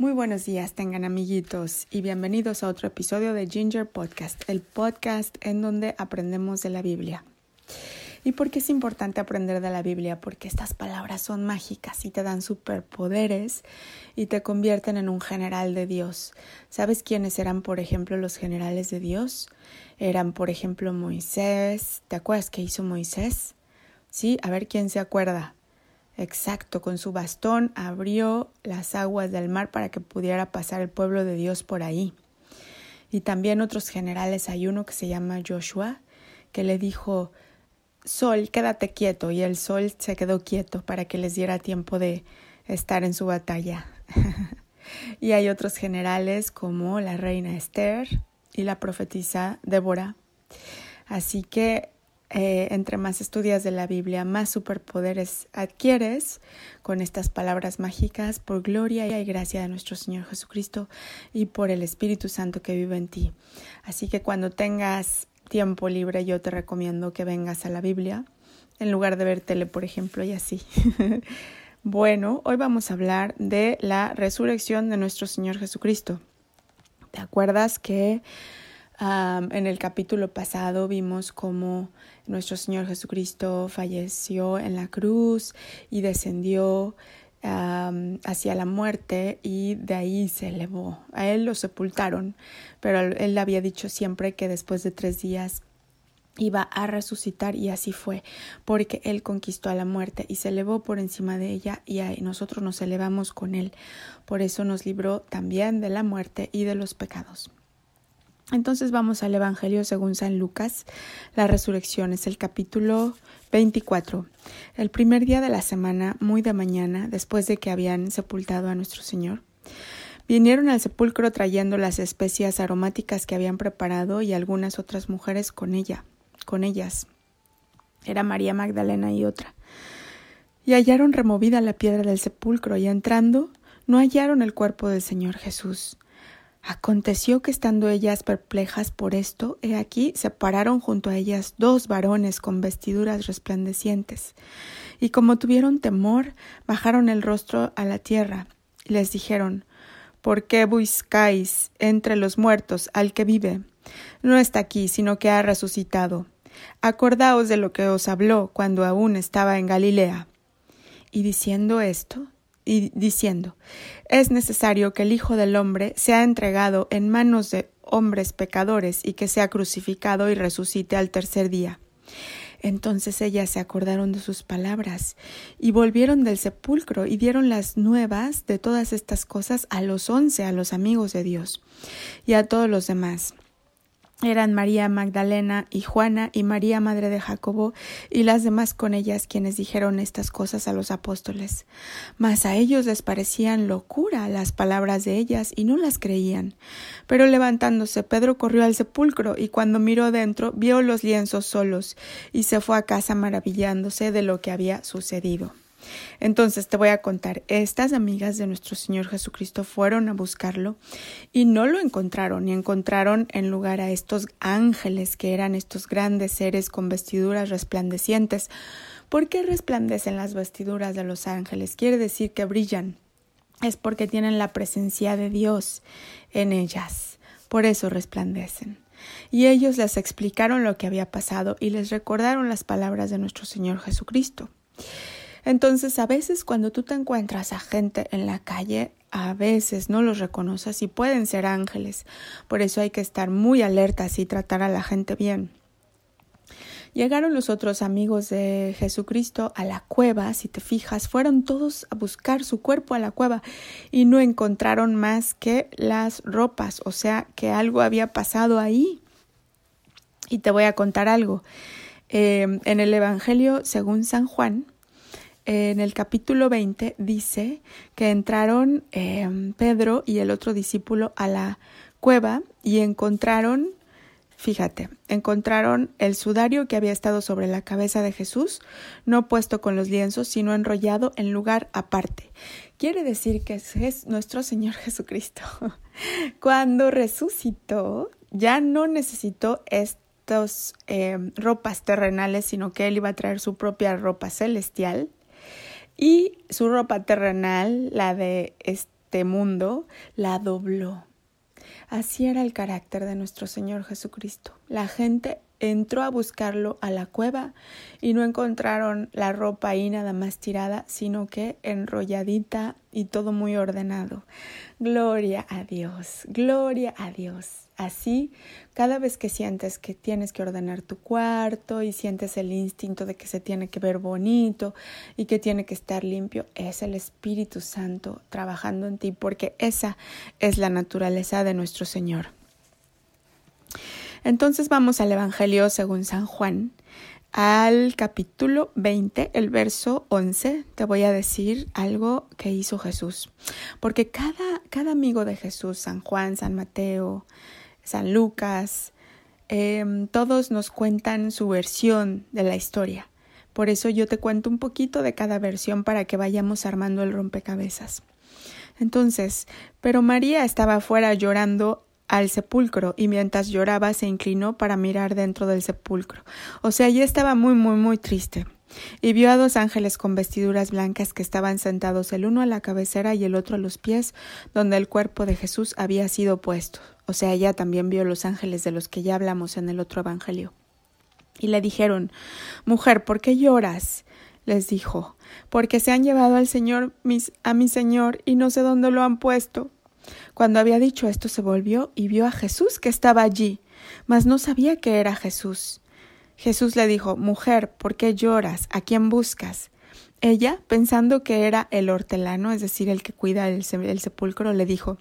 Muy buenos días, tengan amiguitos, y bienvenidos a otro episodio de Ginger Podcast, el podcast en donde aprendemos de la Biblia. ¿Y por qué es importante aprender de la Biblia? Porque estas palabras son mágicas y te dan superpoderes y te convierten en un general de Dios. ¿Sabes quiénes eran, por ejemplo, los generales de Dios? Eran, por ejemplo, Moisés. ¿Te acuerdas qué hizo Moisés? Sí, a ver quién se acuerda. Exacto, con su bastón abrió las aguas del mar para que pudiera pasar el pueblo de Dios por ahí. Y también otros generales, hay uno que se llama Joshua, que le dijo, Sol, quédate quieto, y el sol se quedó quieto para que les diera tiempo de estar en su batalla. y hay otros generales como la reina Esther y la profetisa Débora. Así que eh, entre más estudias de la Biblia, más superpoderes adquieres con estas palabras mágicas por gloria y gracia de nuestro Señor Jesucristo y por el Espíritu Santo que vive en ti. Así que cuando tengas tiempo libre, yo te recomiendo que vengas a la Biblia en lugar de ver tele, por ejemplo, y así. bueno, hoy vamos a hablar de la resurrección de nuestro Señor Jesucristo. ¿Te acuerdas que en el capítulo pasado vimos cómo nuestro Señor Jesucristo falleció en la cruz y descendió hacia la muerte y de ahí se elevó. A él lo sepultaron, pero él había dicho siempre que después de tres días iba a resucitar y así fue, porque Él conquistó a la muerte y se elevó por encima de ella y nosotros nos elevamos con Él. Por eso nos libró también de la muerte y de los pecados. Entonces vamos al Evangelio según San Lucas. La resurrección es el capítulo 24. El primer día de la semana, muy de mañana, después de que habían sepultado a nuestro Señor, vinieron al sepulcro trayendo las especias aromáticas que habían preparado y algunas otras mujeres con ella, con ellas. Era María Magdalena y otra. Y hallaron removida la piedra del sepulcro y entrando, no hallaron el cuerpo del Señor Jesús. Aconteció que estando ellas perplejas por esto, he aquí se pararon junto a ellas dos varones con vestiduras resplandecientes, y como tuvieron temor, bajaron el rostro a la tierra, y les dijeron ¿Por qué buscáis entre los muertos al que vive? No está aquí, sino que ha resucitado. Acordaos de lo que os habló cuando aún estaba en Galilea. Y diciendo esto, y diciendo, es necesario que el Hijo del Hombre sea entregado en manos de hombres pecadores y que sea crucificado y resucite al tercer día. Entonces ellas se acordaron de sus palabras y volvieron del sepulcro y dieron las nuevas de todas estas cosas a los once, a los amigos de Dios y a todos los demás eran María Magdalena y Juana y María Madre de Jacobo y las demás con ellas quienes dijeron estas cosas a los apóstoles. Mas a ellos les parecían locura las palabras de ellas y no las creían. Pero levantándose Pedro corrió al sepulcro y cuando miró dentro vio los lienzos solos y se fue a casa maravillándose de lo que había sucedido. Entonces te voy a contar, estas amigas de nuestro Señor Jesucristo fueron a buscarlo y no lo encontraron, y encontraron en lugar a estos ángeles que eran estos grandes seres con vestiduras resplandecientes. ¿Por qué resplandecen las vestiduras de los ángeles? Quiere decir que brillan. Es porque tienen la presencia de Dios en ellas. Por eso resplandecen. Y ellos les explicaron lo que había pasado y les recordaron las palabras de nuestro Señor Jesucristo. Entonces, a veces cuando tú te encuentras a gente en la calle, a veces no los reconoces y pueden ser ángeles. Por eso hay que estar muy alertas y tratar a la gente bien. Llegaron los otros amigos de Jesucristo a la cueva, si te fijas, fueron todos a buscar su cuerpo a la cueva y no encontraron más que las ropas, o sea que algo había pasado ahí. Y te voy a contar algo. Eh, en el Evangelio según San Juan, en el capítulo 20 dice que entraron em, Pedro y el otro discípulo a la cueva y encontraron, fíjate, encontraron el sudario que había estado sobre la cabeza de Jesús, no puesto con los lienzos, sino enrollado en lugar aparte. Quiere decir que es nuestro Señor Jesucristo. Cuando resucitó, ya no necesitó estas em, ropas terrenales, sino que él iba a traer su propia ropa celestial y su ropa terrenal, la de este mundo, la dobló. Así era el carácter de nuestro Señor Jesucristo. La gente entró a buscarlo a la cueva y no encontraron la ropa ahí nada más tirada, sino que enrolladita y todo muy ordenado. Gloria a Dios, gloria a Dios. Así, cada vez que sientes que tienes que ordenar tu cuarto y sientes el instinto de que se tiene que ver bonito y que tiene que estar limpio, es el Espíritu Santo trabajando en ti, porque esa es la naturaleza de nuestro Señor. Entonces vamos al Evangelio según San Juan, al capítulo 20, el verso 11, te voy a decir algo que hizo Jesús. Porque cada, cada amigo de Jesús, San Juan, San Mateo, San Lucas, em, todos nos cuentan su versión de la historia. Por eso yo te cuento un poquito de cada versión para que vayamos armando el rompecabezas. Entonces, pero María estaba afuera llorando al sepulcro y mientras lloraba se inclinó para mirar dentro del sepulcro. O sea, ella estaba muy, muy, muy triste. Y vio a dos ángeles con vestiduras blancas que estaban sentados el uno a la cabecera y el otro a los pies, donde el cuerpo de Jesús había sido puesto. O sea, ella también vio los ángeles de los que ya hablamos en el otro evangelio. Y le dijeron Mujer, ¿por qué lloras? les dijo, porque se han llevado al Señor mis, a mi Señor y no sé dónde lo han puesto. Cuando había dicho esto se volvió y vio a Jesús que estaba allí, mas no sabía que era Jesús. Jesús le dijo Mujer, ¿por qué lloras? ¿A quién buscas? Ella, pensando que era el hortelano, es decir, el que cuida el, sepulcro, le dijo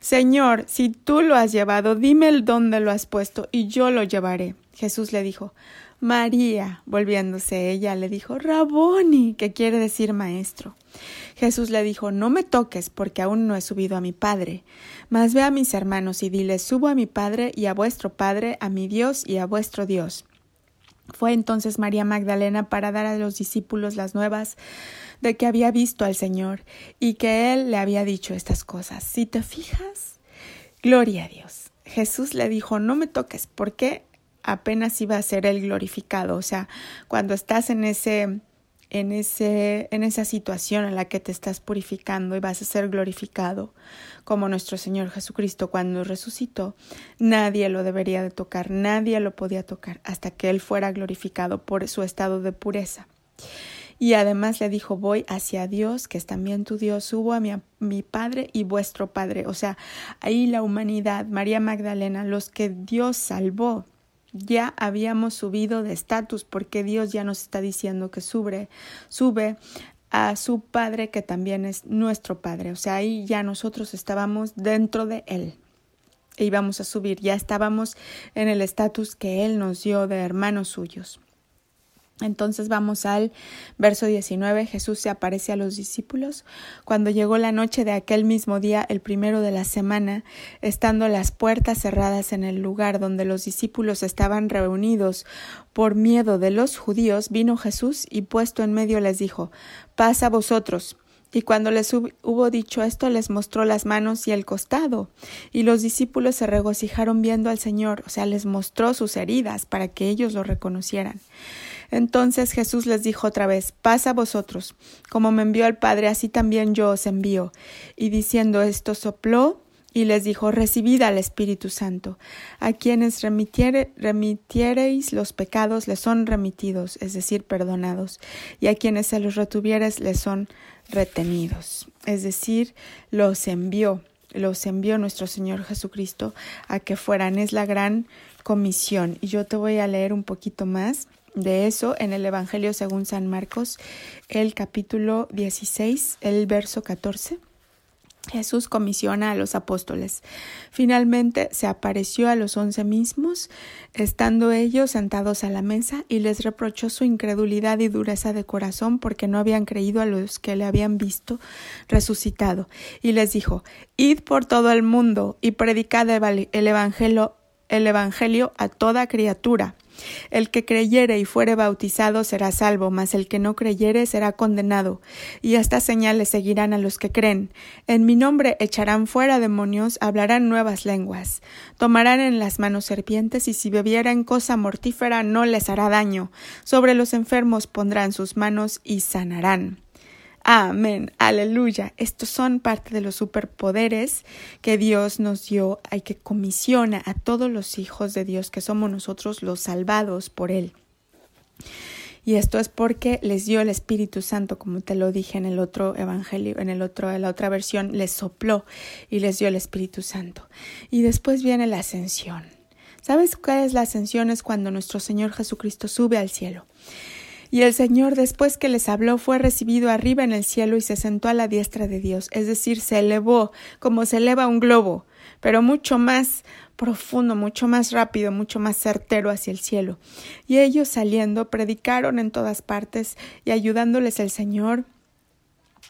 Señor, si tú lo has llevado, dime el dónde lo has puesto, y yo lo llevaré. Jesús le dijo María, volviéndose ella, le dijo Raboni, que quiere decir maestro. Jesús le dijo No me toques, porque aún no he subido a mi Padre. Mas ve a mis hermanos y diles Subo a mi Padre y a vuestro Padre, a mi Dios y a vuestro Dios. Fue entonces María Magdalena para dar a los discípulos las nuevas de que había visto al Señor y que Él le había dicho estas cosas. Si te fijas, gloria a Dios. Jesús le dijo, no me toques, porque apenas iba a ser Él glorificado. O sea, cuando estás en ese en, ese, en esa situación en la que te estás purificando y vas a ser glorificado como nuestro Señor Jesucristo cuando resucitó, nadie lo debería de tocar, nadie lo podía tocar hasta que Él fuera glorificado por su estado de pureza. Y además le dijo, voy hacia Dios, que es también tu Dios, subo a mi, mi, Padre y vuestro Padre. O sea, ahí la humanidad, María Magdalena, los que Dios salvó, ya habíamos subido de estatus porque Dios ya nos está diciendo que sube, sube a su Padre que también es nuestro Padre. O sea, ahí ya nosotros estábamos dentro de Él e íbamos a subir, ya estábamos en el estatus que Él nos dio de hermanos suyos. Entonces vamos al verso 19. Jesús se aparece a los discípulos. Cuando llegó la noche de aquel mismo día, el primero de la semana, estando las puertas cerradas en el lugar donde los discípulos estaban reunidos por miedo de los judíos, vino Jesús y puesto en medio les dijo, Paz a vosotros. Y cuando les hubo dicho esto, les mostró las manos y el costado. Y los discípulos se regocijaron viendo al Señor, o sea, les mostró sus heridas para que ellos lo reconocieran. Entonces Jesús les dijo otra vez, paz a vosotros, como me envió el Padre, así también yo os envío. Y diciendo esto sopló y les dijo, recibid al Espíritu Santo. A quienes remitiereis los pecados les son remitidos, es decir, perdonados, y a quienes se los retuvieres les son retenidos, es decir, los envió, los envió nuestro Señor Jesucristo a que fueran. Es la gran comisión. Y yo te voy a leer un poquito más de eso en el Evangelio según San Marcos, el capítulo 16, el verso 14. Jesús comisiona a los apóstoles. Finalmente se apareció a los once mismos, estando ellos sentados a la mesa, y les reprochó su incredulidad y dureza de corazón porque no habían creído a los que le habían visto resucitado. Y les dijo, Id por todo el mundo y predicad el evangelio, el evangelio a toda criatura. El que creyere y fuere bautizado será salvo, mas el que no creyere será condenado. Y estas señales seguirán a los que creen. En mi nombre echarán fuera demonios, hablarán nuevas lenguas, tomarán en las manos serpientes, y si bebieren cosa mortífera no les hará daño. Sobre los enfermos pondrán sus manos y sanarán. Amén, aleluya. Estos son parte de los superpoderes que Dios nos dio y que comisiona a todos los hijos de Dios, que somos nosotros los salvados por Él. Y esto es porque les dio el Espíritu Santo, como te lo dije en el otro evangelio, en el otro, en la otra versión, les sopló y les dio el Espíritu Santo. Y después viene la ascensión. ¿Sabes qué es la ascensión? Es cuando nuestro Señor Jesucristo sube al cielo. Y el Señor, después que les habló, fue recibido arriba en el cielo y se sentó a la diestra de Dios, es decir, se elevó como se eleva un globo, pero mucho más profundo, mucho más rápido, mucho más certero hacia el cielo. Y ellos saliendo predicaron en todas partes y ayudándoles el Señor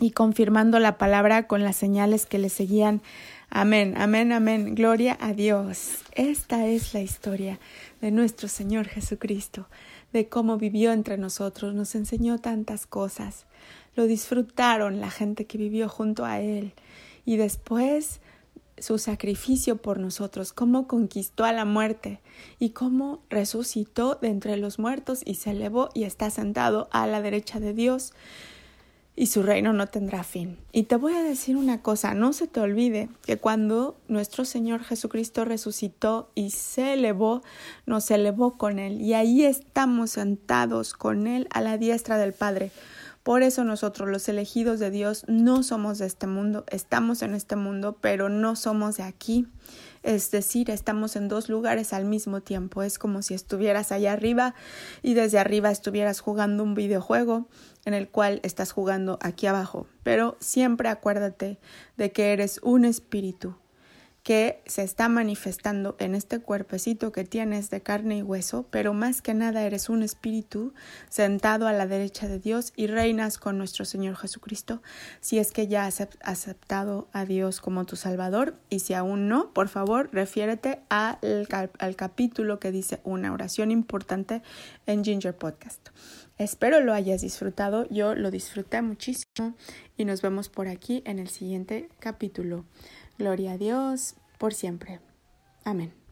y confirmando la palabra con las señales que le seguían. Amén, amén, amén. Gloria a Dios. Esta es la historia de nuestro Señor Jesucristo de cómo vivió entre nosotros, nos enseñó tantas cosas. Lo disfrutaron la gente que vivió junto a Él. Y después su sacrificio por nosotros, cómo conquistó a la muerte y cómo resucitó de entre los muertos y se elevó y está sentado a la derecha de Dios y su reino no tendrá fin. Y te voy a decir una cosa, no se te olvide que cuando nuestro Señor Jesucristo resucitó y se elevó, nos elevó con Él y ahí estamos sentados con Él a la diestra del Padre. Por eso nosotros, los elegidos de Dios, no somos de este mundo, estamos en este mundo, pero no somos de aquí. Es decir, estamos en dos lugares al mismo tiempo. Es como si estuvieras allá arriba y desde arriba estuvieras jugando un videojuego en el cual estás jugando aquí abajo. Pero siempre acuérdate de que eres un espíritu que se está manifestando en este cuerpecito que tienes de carne y hueso, pero más que nada eres un espíritu sentado a la derecha de Dios y reinas con nuestro Señor Jesucristo, si es que ya has aceptado a Dios como tu Salvador y si aún no, por favor, refiérete al, capítulo que dice una oración importante en Ginger Podcast. Espero lo hayas disfrutado, yo lo disfruté muchísimo y nos vemos por aquí en el siguiente capítulo. Gloria a Dios por siempre. Amén.